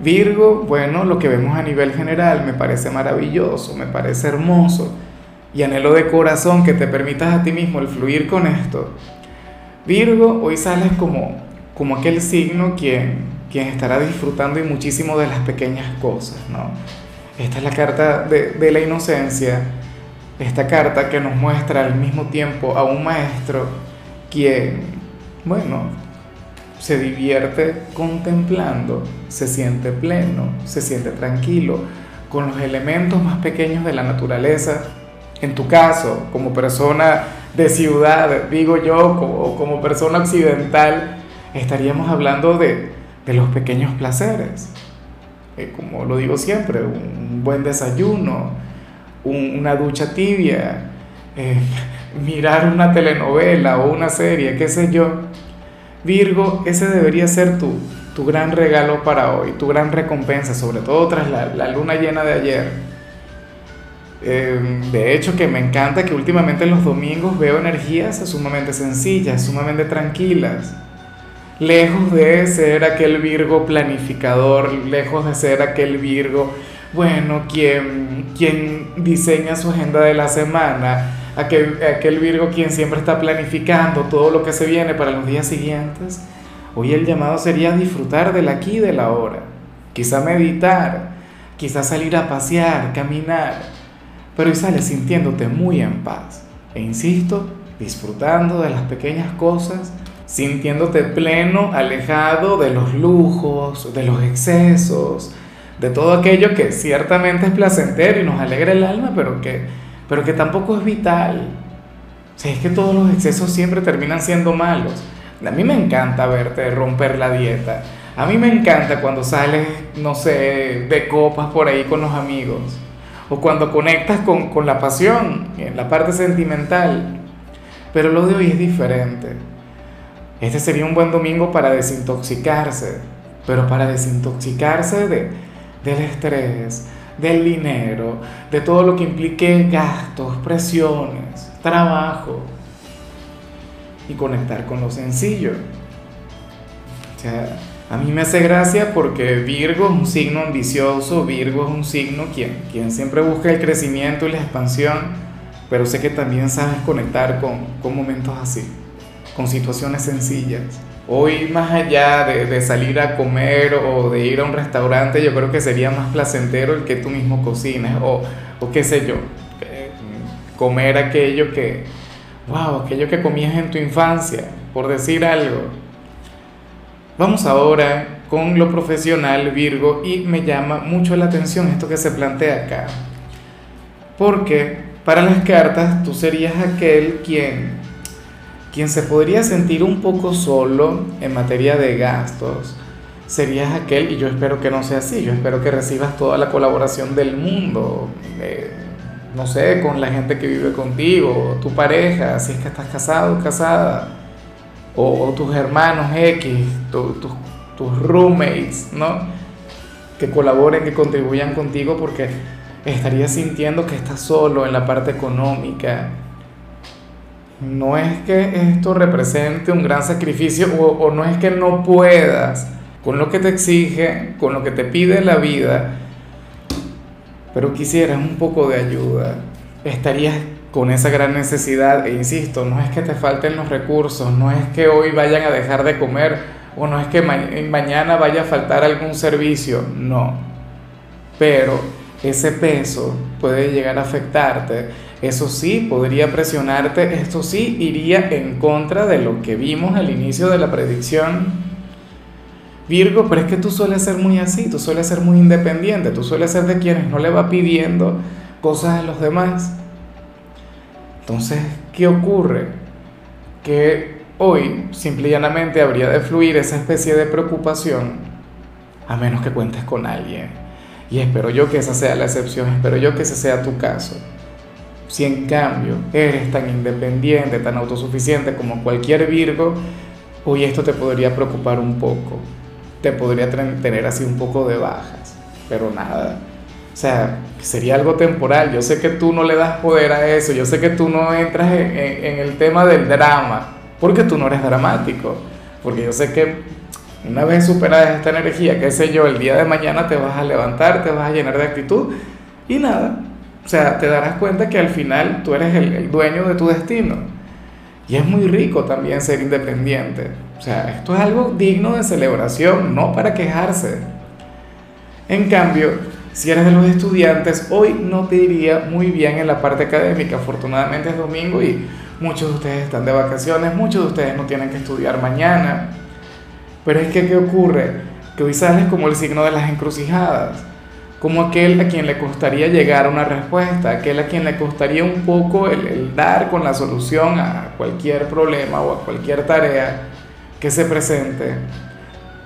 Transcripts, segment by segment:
Virgo, bueno, lo que vemos a nivel general me parece maravilloso, me parece hermoso y anhelo de corazón que te permitas a ti mismo el fluir con esto. Virgo, hoy sales como, como aquel signo quien, quien estará disfrutando y muchísimo de las pequeñas cosas, ¿no? Esta es la carta de, de la inocencia, esta carta que nos muestra al mismo tiempo a un maestro quien, bueno, se divierte contemplando, se siente pleno, se siente tranquilo con los elementos más pequeños de la naturaleza. En tu caso, como persona de ciudad, digo yo, como, persona occidental, estaríamos hablando de, los pequeños placeres. Eh, como lo digo siempre, un buen desayuno, una ducha tibia, eh, mirar una telenovela o una serie, qué sé yo Virgo, ese debería ser tu, tu gran regalo para hoy, tu gran recompensa, sobre todo tras la, luna llena de ayer. Em, de hecho, que me encanta que últimamente en los domingos veo energías sumamente sencillas, sumamente tranquilas. Lejos de ser aquel Virgo planificador, lejos de ser aquel Virgo, bueno, quien, quien diseña su agenda de la semana, aquel, aquel Virgo quien siempre está planificando todo lo que se viene para los días siguientes, hoy el llamado sería disfrutar del aquí y del ahora, quizá meditar, quizá salir a pasear, caminar, pero hoy sales sintiéndote muy en paz. E insisto, disfrutando de las pequeñas cosas, sintiéndote pleno, alejado de los lujos, de los excesos, de todo aquello que ciertamente es placentero y nos alegra el alma, pero que pero que tampoco es vital. O es que todos los excesos siempre terminan siendo malos. A mí me encanta verte romper la dieta. A mí me encanta cuando sales, no sé, de copas por ahí con los amigos. O cuando conectas con, con la pasión, en la parte sentimental. Pero lo de hoy es diferente. Este sería un buen domingo para desintoxicarse. Pero para desintoxicarse de, del estrés, del dinero, de todo lo que implique gastos, presiones, trabajo y conectar con lo sencillo. O sea, a mí me hace gracia porque Virgo es un signo ambicioso, Virgo es un signo quien, quien siempre busca el crecimiento y la expansión, pero sé que también sabes conectar con, con momentos así, con situaciones sencillas. Hoy más allá de, salir a comer o de ir a un restaurante, yo creo que sería más placentero el que tú mismo cocines o, o qué sé yo, comer aquello que, wow, aquello que comías en tu infancia, por decir algo. Vamos ahora con lo profesional, Virgo, y me llama mucho la atención esto que se plantea acá. Porque para las cartas tú serías aquel quien quien se podría sentir un poco solo en materia de gastos serías aquel, y yo espero que no sea así, yo espero que recibas toda la colaboración del mundo, eh, no sé, con la gente que vive contigo, tu pareja, si es que estás casado o casada, o, tus hermanos X, tus roommates, ¿no? Que colaboren, que contribuyan contigo porque estarías sintiendo que estás solo en la parte económica, no es que esto represente un gran sacrificio o, no es que no puedas. Con lo que te exige, con lo que te pide la vida, pero quisieras un poco de ayuda, estarías con esa gran necesidad, e insisto, no es que te falten los recursos, no es que hoy vayan a dejar de comer o no es que mañana vaya a faltar algún servicio, no, pero ese peso puede llegar a afectarte eso sí, podría presionarte, esto sí iría en contra de lo que vimos al inicio de la predicción. Virgo, pero es que tú sueles ser muy así, tú sueles ser muy independiente, tú sueles ser de quienes no le va pidiendo cosas a los demás. Entonces, ¿qué ocurre? Que hoy simple y llanamente habría de fluir esa especie de preocupación, a menos que cuentes con alguien Y espero yo que esa sea la excepción, espero yo que ese sea tu caso. Si en cambio eres tan independiente, tan autosuficiente como cualquier Virgo, hoy esto te podría preocupar un poco, te podría tener así un poco de bajas, pero nada. O sea, sería algo temporal. Yo sé que tú no le das poder a eso, yo sé que tú no entras en, el tema del drama, porque tú no eres dramático, porque yo sé que una vez superada esta energía, qué sé yo, el día de mañana te vas a levantar, te vas a llenar de actitud y nada. O sea, te darás cuenta que al final tú eres el, dueño de tu destino. Y es muy rico también ser independiente. O sea, esto es algo digno de celebración, no para quejarse. En cambio, si eres de los estudiantes, hoy no te iría muy bien en la parte académica. Afortunadamente es domingo y muchos de ustedes están de vacaciones, muchos de ustedes no tienen que estudiar mañana. Pero es que, ¿qué ocurre? Que hoy sales como el signo de las encrucijadas, como aquel a quien le costaría llegar a una respuesta, aquel a quien le costaría un poco el, dar con la solución a cualquier problema o a cualquier tarea que se presente.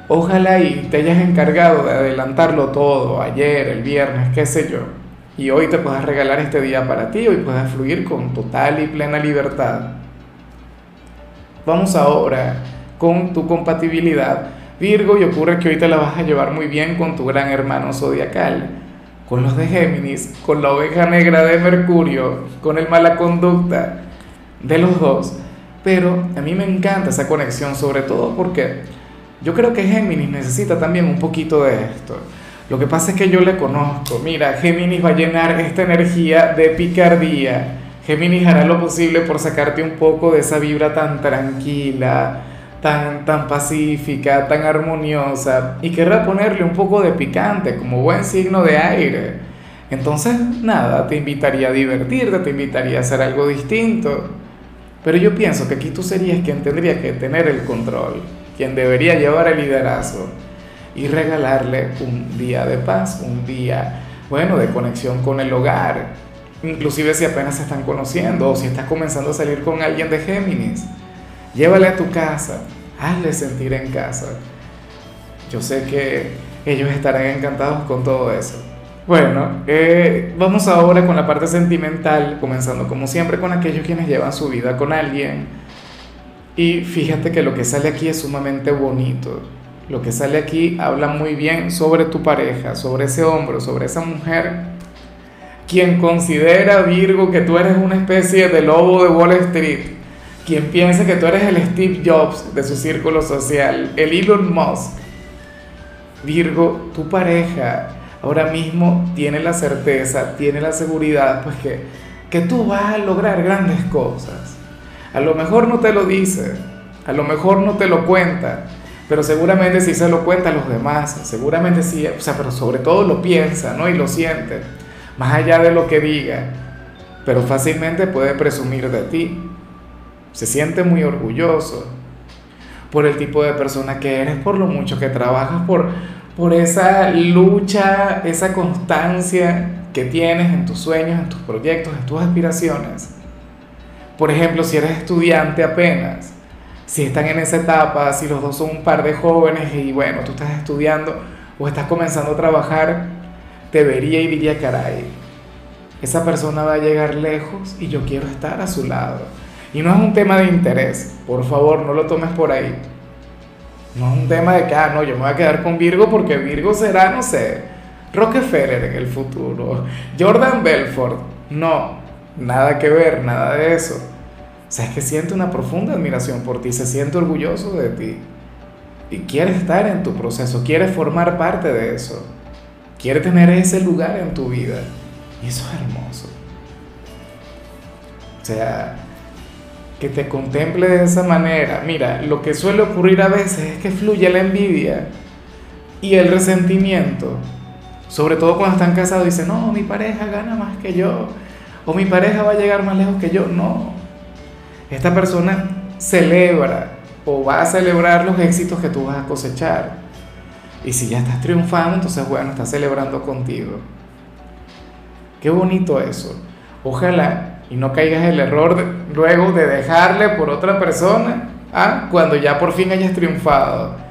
Ojalá y te hayas encargado de adelantarlo todo, ayer, el viernes, qué sé yo, y hoy te puedas regalar este día para ti, hoy puedas fluir con total y plena libertad. Vamos ahora con tu compatibilidad Virgo y ocurre que hoy te la vas a llevar muy bien con tu gran hermano zodiacal, con los de Géminis, con la oveja negra de Mercurio, con el mala conducta de los dos. Pero a mí me encanta esa conexión, sobre todo porque yo creo que Géminis necesita también un poquito de esto. Lo que pasa es que yo le conozco. Mira, Géminis va a llenar esta energía de picardía. Géminis hará lo posible por sacarte un poco de esa vibra tan tranquila, tan, tan pacífica, tan armoniosa, y querrá ponerle un poco de picante como buen signo de aire. Entonces, nada, te invitaría a divertirte, te invitaría a hacer algo distinto. Pero yo pienso que aquí tú serías quien tendría que tener el control, quien debería llevar el liderazgo y regalarle un día de paz, un día, bueno, de conexión con el hogar, inclusive si apenas se están conociendo o si estás comenzando a salir con alguien de Géminis Llévale a tu casa, hazle sentir en casa. Yo sé que ellos estarán encantados con todo eso. Bueno, eh, vamos ahora con la parte sentimental, comenzando como siempre con aquellos quienes llevan su vida con alguien. Y fíjate que lo que sale aquí es sumamente bonito. Lo que sale aquí habla muy bien sobre tu pareja, sobre ese hombre, sobre esa mujer, quien considera Virgo que tú eres una especie de lobo de Wall Street quien piensa que tú eres el Steve Jobs de su círculo social, el Elon Musk. Virgo, tu pareja ahora mismo tiene la certeza, tiene la seguridad, pues que, que tú vas a lograr grandes cosas. A lo mejor no te lo dice, a lo mejor no te lo cuenta, pero seguramente sí se lo cuenta a los demás, seguramente sí, o sea, pero sobre todo lo piensa, ¿no? Y lo siente, más allá de lo que diga, pero fácilmente puede presumir de ti se siente muy orgulloso por el tipo de persona que eres, por lo mucho que trabajas, por, por esa lucha, esa constancia que tienes en tus sueños, en tus proyectos, en tus aspiraciones. Por ejemplo, si eres estudiante apenas, si están en esa etapa, si los dos son un par de jóvenes y bueno, tú estás estudiando o estás comenzando a trabajar, te vería y diría, caray, esa persona va a llegar lejos y yo quiero estar a su lado y no es un tema de interés, por favor, no lo tomes por ahí. No es un tema de que, ah, no, yo me voy a quedar con Virgo porque Virgo será, no sé, Rockefeller en el futuro, Jordan Belfort. No, nada que ver, nada de eso. O sea, es que siente una profunda admiración por ti, se siente orgulloso de ti. Y quiere estar en tu proceso, quiere formar parte de eso. Quiere tener ese lugar en tu vida. Y eso es hermoso. O sea, que te contemple de esa manera. Mira, lo que suele ocurrir a veces es que fluye la envidia y el resentimiento. Sobre todo cuando están casados dicen, no, mi pareja gana más que yo. O mi pareja va a llegar más lejos que yo. No. Esta persona celebra o va a celebrar los éxitos que tú vas a cosechar. Y si ya estás triunfando, entonces bueno, está celebrando contigo. Qué bonito eso. Ojalá y no caigas en el error luego de dejarle por otra persona ¿ah? cuando ya por fin hayas triunfado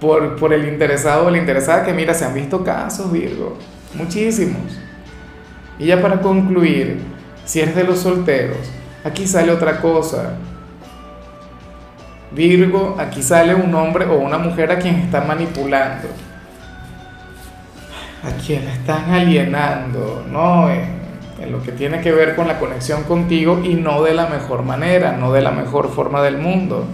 por, por el interesado o la interesada que mira, se han visto casos, Virgo, muchísimos. Y ya para concluir, si eres de los solteros, aquí sale otra cosa. Virgo, aquí sale un hombre o una mujer a quien están manipulando, a quien están alienando, ¿no? En, en, lo que tiene que ver con la conexión contigo y no de la mejor manera, no de la mejor forma del mundo.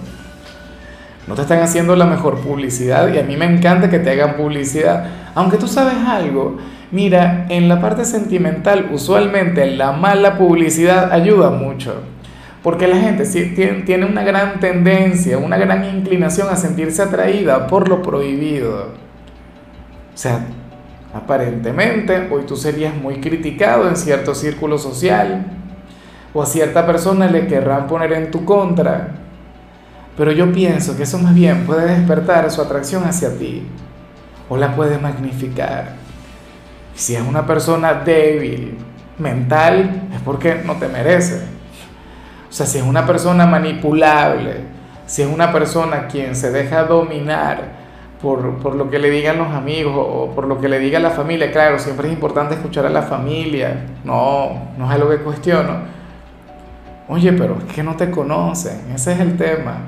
No te están haciendo la mejor publicidad y a mí me encanta que te hagan publicidad. Aunque tú sabes algo, mira, en la parte sentimental usualmente la mala publicidad ayuda mucho. Porque la gente tiene una gran tendencia, una gran inclinación a sentirse atraída por lo prohibido. O sea, aparentemente hoy tú serías muy criticado en cierto círculo social o a cierta persona le querrán poner en tu contra. Pero yo pienso que eso más bien puede despertar su atracción hacia ti o la puede magnificar. Si es una persona débil, mental, es porque no te merece. O sea, si es una persona manipulable, si es una persona quien se deja dominar por, por, lo que le digan los amigos o por lo que le diga la familia, claro, siempre es importante escuchar a la familia, no, no es algo que cuestiono. Oye, pero es que no te conocen, ese es el tema.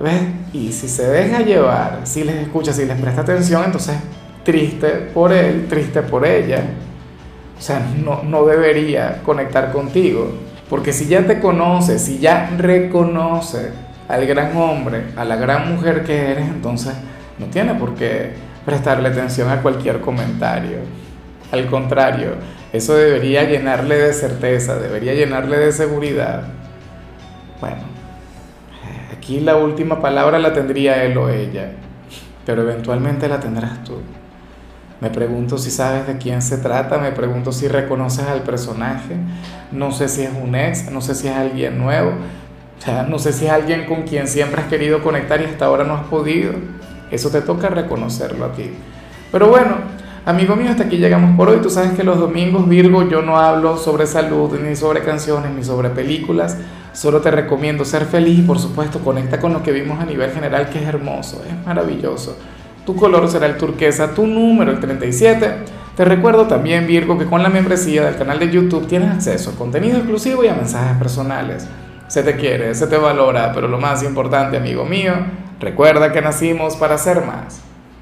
¿Ves? Y si se deja llevar, si les escucha, si les presta atención, entonces triste por él, triste por ella. O sea, no, no debería conectar contigo. Porque si ya te conoce, si ya reconoce al gran hombre, a la gran mujer que eres, entonces no tiene por qué prestarle atención a cualquier comentario. Al contrario, eso debería llenarle de certeza, debería llenarle de seguridad. Bueno, aquí la última palabra la tendría él o ella, pero eventualmente la tendrás tú. Me pregunto si sabes de quién se trata, me pregunto si reconoces al personaje, no sé si es un ex, no sé si es alguien nuevo, o sea, no sé si es alguien con quien siempre has querido conectar y hasta ahora no has podido. Eso te toca reconocerlo a ti. Pero bueno, amigo mío, hasta aquí llegamos por hoy. Tú sabes que los domingos, Virgo, yo no hablo sobre salud, ni sobre canciones, ni sobre películas. Solo te recomiendo ser feliz y por supuesto conecta con lo que vimos a nivel general, que es hermoso, es maravilloso. Tu color será el turquesa, tu número el 37. Te recuerdo también, Virgo, que con la membresía del canal de YouTube tienes acceso a contenido exclusivo y a mensajes personales. Se te quiere, se te valora, pero lo más importante, amigo mío, recuerda que nacimos para ser más.